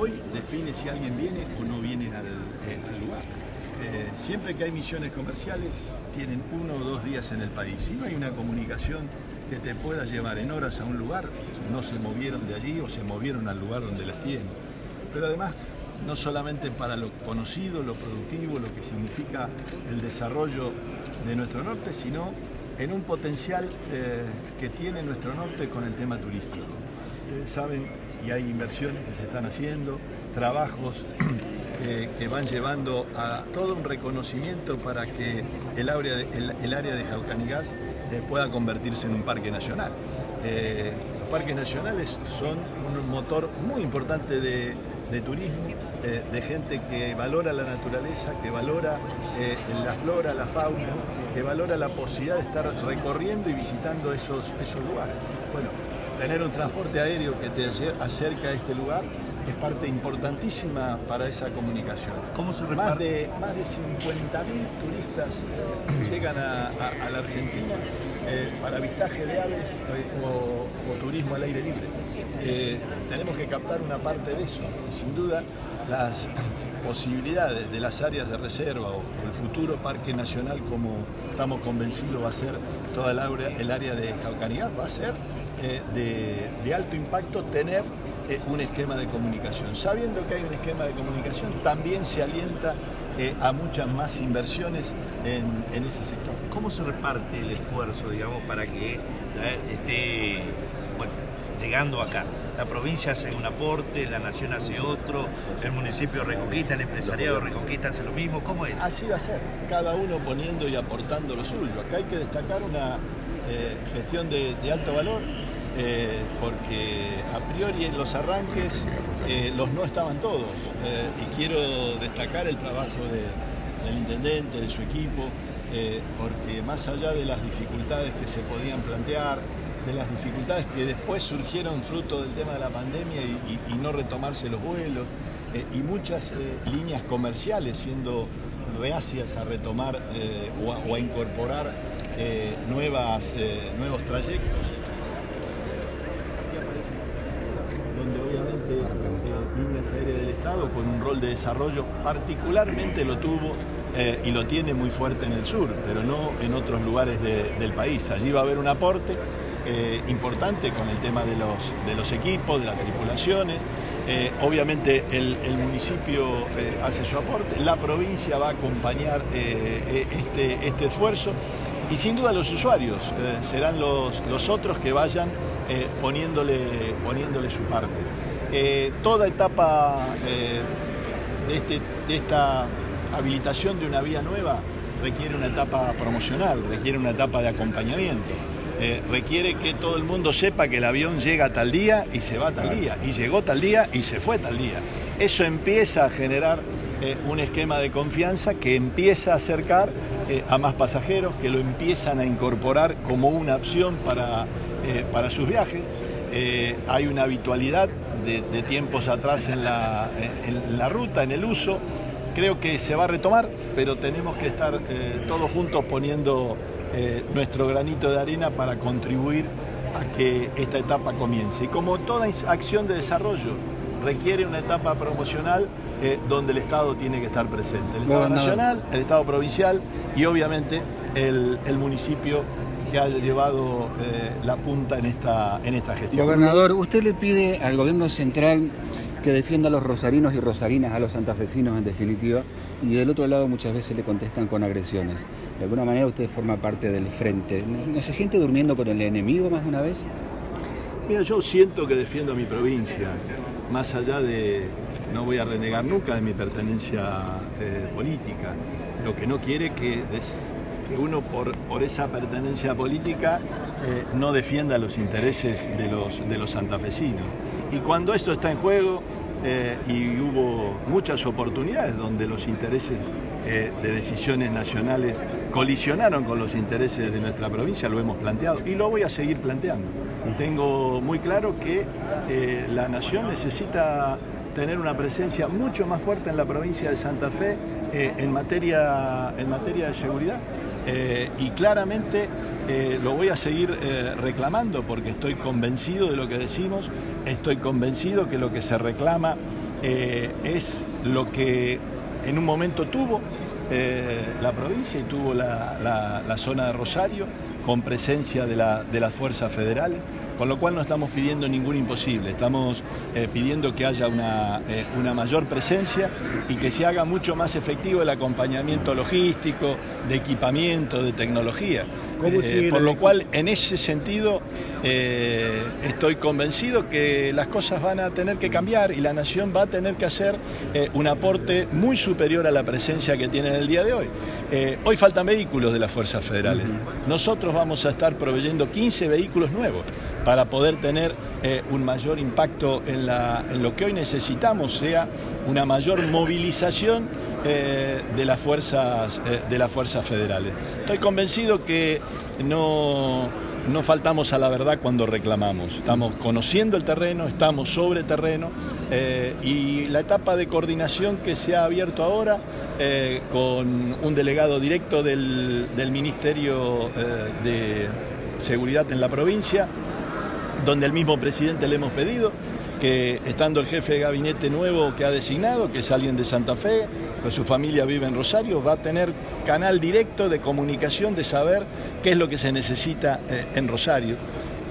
hoy define si alguien viene o no viene al, al lugar. siempre que hay misiones comerciales tienen uno o dos días en el país. Si no hay una comunicación que te pueda llevar en horas a un lugar, no se movieron de allí o se movieron al lugar donde las tienen. Pero además, no solamente para lo conocido, lo productivo, lo que significa el desarrollo de nuestro norte, sino en un potencial eh, que tiene nuestro norte con el tema turístico. Ustedes saben, y hay inversiones que se están haciendo, trabajos que van llevando a todo un reconocimiento para que el área de, el, área de Jaucanigás eh, pueda convertirse en un parque nacional. Eh, los parques nacionales son un motor muy importante de, turismo, eh, de gente que valora la naturaleza, que valora la flora, la fauna, que valora la posibilidad de estar recorriendo y visitando esos, esos lugares. Bueno, tener un transporte aéreo que te acerca a este lugar es parte importantísima para esa comunicación. ¿Cómo se más de Más de 50.000 turistas llegan a, la Argentina eh, para avistaje de aves eh, o, turismo al aire libre. Eh, tenemos que captar una parte de eso y sin duda las posibilidades de las áreas de reserva o el futuro parque nacional como estamos convencidos va a ser toda el área, el área de Caucanidad, va a ser de alto impacto tener eh, un esquema de comunicación. Sabiendo que hay un esquema de comunicación, también se alienta eh, a muchas más inversiones en, ese sector. ¿Cómo se reparte el esfuerzo, digamos, para que eh, esté llegando acá? La provincia hace un aporte, la nación hace otro, el municipio reconquista, el empresariado reconquista hace lo mismo. ¿Cómo es? Así va a ser, cada uno poniendo y aportando lo suyo. Acá hay que destacar una gestión de alto valor eh, porque a priori en los arranques eh, los no estaban todos. Eh, y quiero destacar el trabajo del intendente, de su equipo, porque más allá de las dificultades que se podían plantear, de las dificultades que después surgieron fruto del tema de la pandemia y, no retomarse los vuelos, y muchas líneas comerciales siendo reacias a retomar o a, incorporar nuevas, nuevos trayectos. Líneas aéreas del Estado con un rol de desarrollo, particularmente lo tuvo eh, y lo tiene muy fuerte en el sur, pero no en otros lugares del país. Allí va a haber un aporte eh, importante con el tema de los, de los equipos, de las tripulaciones. Eh, obviamente el, municipio hace su aporte, la provincia va a acompañar este, este esfuerzo y sin duda los usuarios serán los, los otros que vayan poniéndole, poniéndole su parte. Eh, toda etapa eh, este, de, esta habilitación de una vía nueva requiere una etapa promocional, requiere una etapa de acompañamiento. Eh, requiere que todo el mundo sepa que el avión llega tal día y se va tal día, y llegó tal día y se fue tal día. Eso empieza a generar un esquema de confianza que empieza a acercar a más pasajeros, que lo empiezan a incorporar como una opción para, para sus viajes. hay una habitualidad de, tiempos atrás en la, en la, ruta, en el uso. Creo que se va a retomar, pero tenemos que estar eh, todos juntos poniendo eh, nuestro granito de arena para contribuir a que esta etapa comience. Y como toda acción de desarrollo requiere una etapa promocional eh, donde el Estado tiene que estar presente. El Estado nacional, el Estado provincial y obviamente el, el municipio que haya llevado eh, la punta en esta, en esta gestión. Gobernador, usted le pide al gobierno central que defienda a los rosarinos y rosarinas, a los santafesinos en definitiva, y del otro lado muchas veces le contestan con agresiones. De alguna manera usted forma parte del frente. ¿No, se siente durmiendo con el enemigo más de una vez? Mira, yo siento que defiendo a mi provincia, más allá de, no voy a renegar nunca de mi pertenencia eh, política. Lo que no quiere que que uno por, por esa pertenencia política eh, no defienda los intereses de los, de los santafesinos. Y cuando esto está en juego, eh, y hubo muchas oportunidades donde los intereses eh, de decisiones nacionales colisionaron con los intereses de nuestra provincia, lo hemos planteado y lo voy a seguir planteando. Tengo muy claro que la nación necesita tener una presencia mucho más fuerte en la provincia de Santa Fe en, materia, en materia de seguridad eh, y claramente eh, lo voy a seguir eh, reclamando porque estoy convencido de lo que decimos, estoy convencido que lo que se reclama es lo que en un momento tuvo la provincia y tuvo la, zona de Rosario con presencia de, de las fuerzas federales con lo cual no estamos pidiendo ningún imposible, estamos eh, pidiendo que haya eh, una, mayor presencia y que se haga mucho más efectivo el acompañamiento logístico, de equipamiento, de tecnología. Eh, por lo cual, en ese sentido, estoy convencido que las cosas van a tener que cambiar y la nación va a tener que hacer un aporte muy superior a la presencia que tiene en el día de hoy. hoy faltan vehículos de las fuerzas federales. Nosotros vamos a estar proveyendo 15 vehículos nuevos para poder tener eh, un mayor impacto en, lo que hoy necesitamos, sea una mayor movilización eh, de, las fuerzas, eh, de las fuerzas federales. Estoy convencido que no, no faltamos a la verdad cuando reclamamos. Estamos conociendo el terreno, estamos sobre terreno y la etapa de coordinación que se ha abierto ahora con un delegado directo del, del Ministerio de Seguridad en la provincia, donde el mismo presidente le hemos pedido que estando el jefe de gabinete nuevo que ha designado, que es alguien de Santa Fe, que su familia vive en Rosario, va a tener canal directo de comunicación, de saber qué es lo que se necesita eh, en Rosario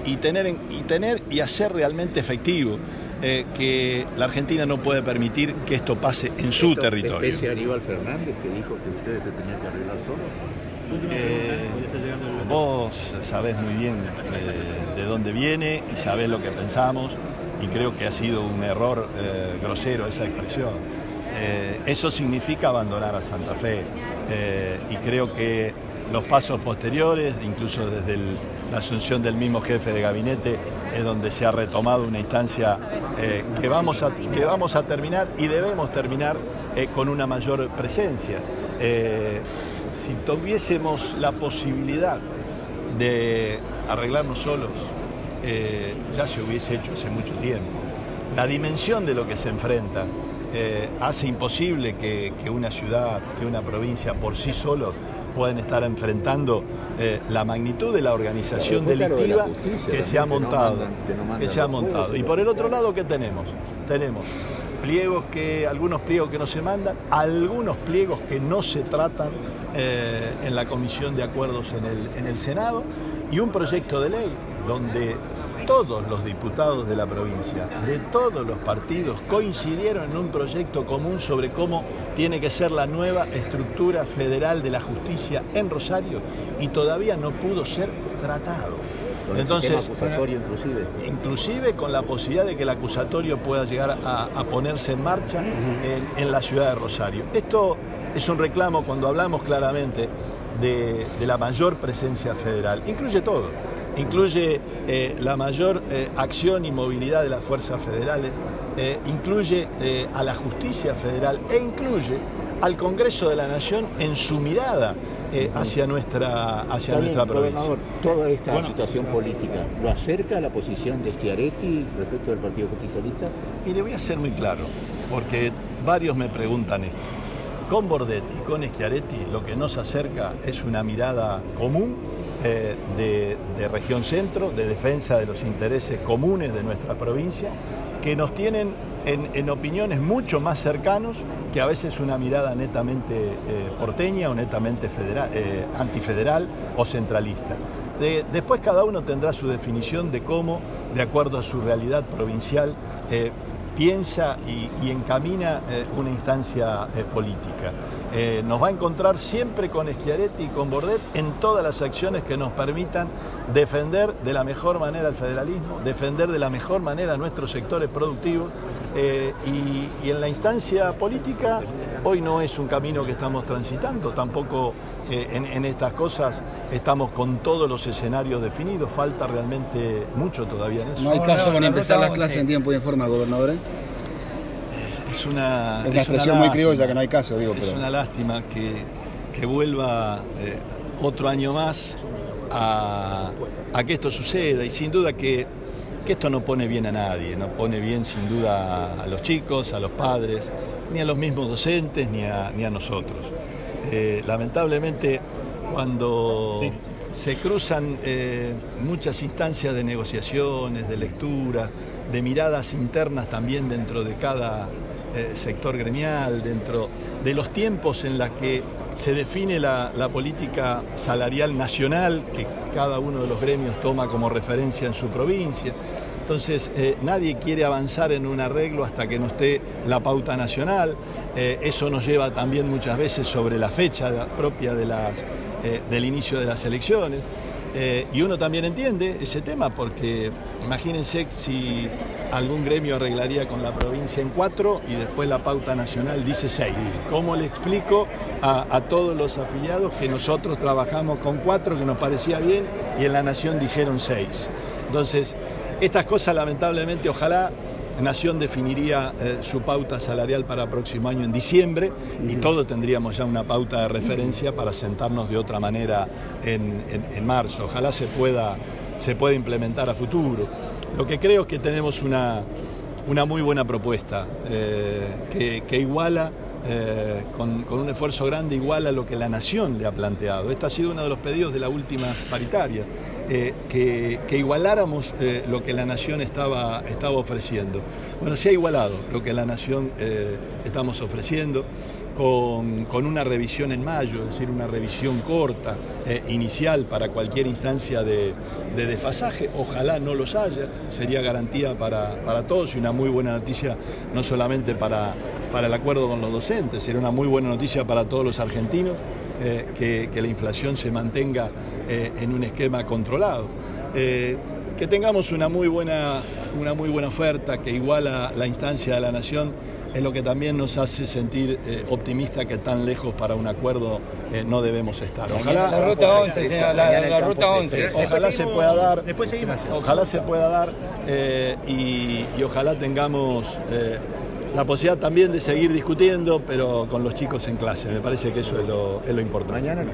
y tener, y tener y hacer realmente efectivo eh, que la Argentina no puede permitir que esto pase en su territorio. Ese Aníbal Fernández que dijo que ustedes se tenían que arreglar solos. Eh, vos sabés muy bien de dónde viene y sabés lo que pensamos y creo que ha sido un error eh, grosero esa expresión. Eh, eso significa abandonar a Santa Fe eh, y creo que los pasos posteriores, incluso desde la asunción del mismo jefe de gabinete, es donde se ha retomado una instancia que, vamos a, que vamos a terminar y debemos terminar con una mayor presencia. si tuviésemos la posibilidad de arreglarnos solos, eh, ya se hubiese hecho hace mucho tiempo. La dimensión de lo que se enfrenta eh, hace imposible que, una ciudad, que una provincia por sí solo puedan estar enfrentando eh, la magnitud de la organización delictiva que se ha montado. que se ha montado. Y por el otro lado, ¿qué tenemos? Tenemos pliegos que, algunos pliegos que no se mandan, algunos pliegos que no se tratan en la Comisión de Acuerdos en el, en el Senado y un proyecto de ley donde todos los diputados de la provincia, de todos los partidos, coincidieron en un proyecto común sobre cómo tiene que ser la nueva estructura federal de la justicia en Rosario y todavía no pudo ser tratado. Entonces, acusatorio inclusive. Inclusive con la posibilidad de que el acusatorio pueda llegar a, ponerse en marcha en, la ciudad de Rosario. Esto es un reclamo cuando hablamos claramente de la mayor presencia federal. Incluye todo incluye eh, la mayor eh, acción y movilidad de las fuerzas federales, eh, incluye a la justicia federal e incluye al Congreso de la Nación en su mirada hacia nuestra, hacia nuestra provincia. toda esta situación política, ¿lo acerca a la posición de Schiaretti respecto del Partido Justicialista? Y le voy a ser muy claro, porque varios me preguntan esto. Con Bordet y con Schiaretti lo que nos acerca es una mirada común eh, de, región centro, de defensa de los intereses comunes de nuestra provincia, que nos tienen en, opiniones mucho más cercanos que a veces una mirada netamente eh, porteña o netamente federal, eh, antifederal o centralista. después cada uno tendrá su definición de cómo, de acuerdo a su realidad provincial, piensa y, encamina una instancia política. Eh, nos va a encontrar siempre con Schiaretti y con Bordet en todas las acciones que nos permitan defender de la mejor manera el federalismo, defender de la mejor manera nuestros sectores productivos. Eh, y, en la instancia política hoy no es un camino que estamos transitando, tampoco eh, en, estas cosas estamos con todos los escenarios definidos, falta realmente mucho todavía en eso. No hay caso para empezar las clases en tiempo y en forma, gobernador es una, es expresión muy criolla que no hay caso, digo. Es una lástima que, vuelva eh, otro año más a, que esto suceda y sin duda que, esto no pone bien a nadie, no pone bien sin duda a los chicos, a los padres, ni a los mismos docentes, ni a, ni a nosotros. Eh, lamentablemente, cuando se cruzan eh, muchas instancias de negociaciones, de lectura, de miradas internas también dentro de cada eh, sector gremial, dentro de los tiempos en los que se define la, política salarial nacional que cada uno de los gremios toma como referencia en su provincia. Entonces, eh, nadie quiere avanzar en un arreglo hasta que no esté la pauta nacional. Eh, eso nos lleva también muchas veces sobre la fecha propia de las, del inicio de las elecciones. y uno también entiende ese tema porque imagínense si algún gremio arreglaría con la provincia en cuatro y después la pauta nacional dice seis. ¿Cómo le explico a, a, todos los afiliados que nosotros trabajamos con cuatro, que nos parecía bien, y en la nación dijeron seis? Entonces, estas cosas lamentablemente, ojalá Nación definiría eh, su pauta salarial para próximo año en diciembre y todo tendríamos ya una pauta de referencia para sentarnos de otra manera en, en, en marzo. Ojalá se pueda, se pueda implementar a futuro. Lo que creo es que tenemos una, una muy buena propuesta eh, que, iguala, eh, con, con, un esfuerzo grande, iguala lo que la Nación le ha planteado. Este ha sido uno de los pedidos de las últimas paritarias, eh, que, que, igualáramos eh, lo que la Nación estaba, estaba ofreciendo. Bueno, se ha igualado lo que la Nación estamos ofreciendo con, una revisión en mayo, es decir, una revisión corta, eh, inicial para cualquier instancia de, de, desfasaje. Ojalá no los haya, sería garantía para, para, todos y una muy buena noticia, no solamente para, para el acuerdo con los docentes, sería una muy buena noticia para todos los argentinos eh, que, la inflación se mantenga eh, en un esquema controlado. Que tengamos una muy buena, una muy buena oferta que iguala la instancia de la nación es lo que también nos hace sentir eh, optimista que tan lejos para un acuerdo eh, no debemos estar. Ojalá la ruta 11, señora, la, la ruta 11. Ojalá se pueda dar. Después seguimos. Ojalá se pueda dar eh, y, y, ojalá tengamos eh, la posibilidad también de seguir discutiendo, pero con los chicos en clase. Me parece que eso es lo, es lo importante. Mañana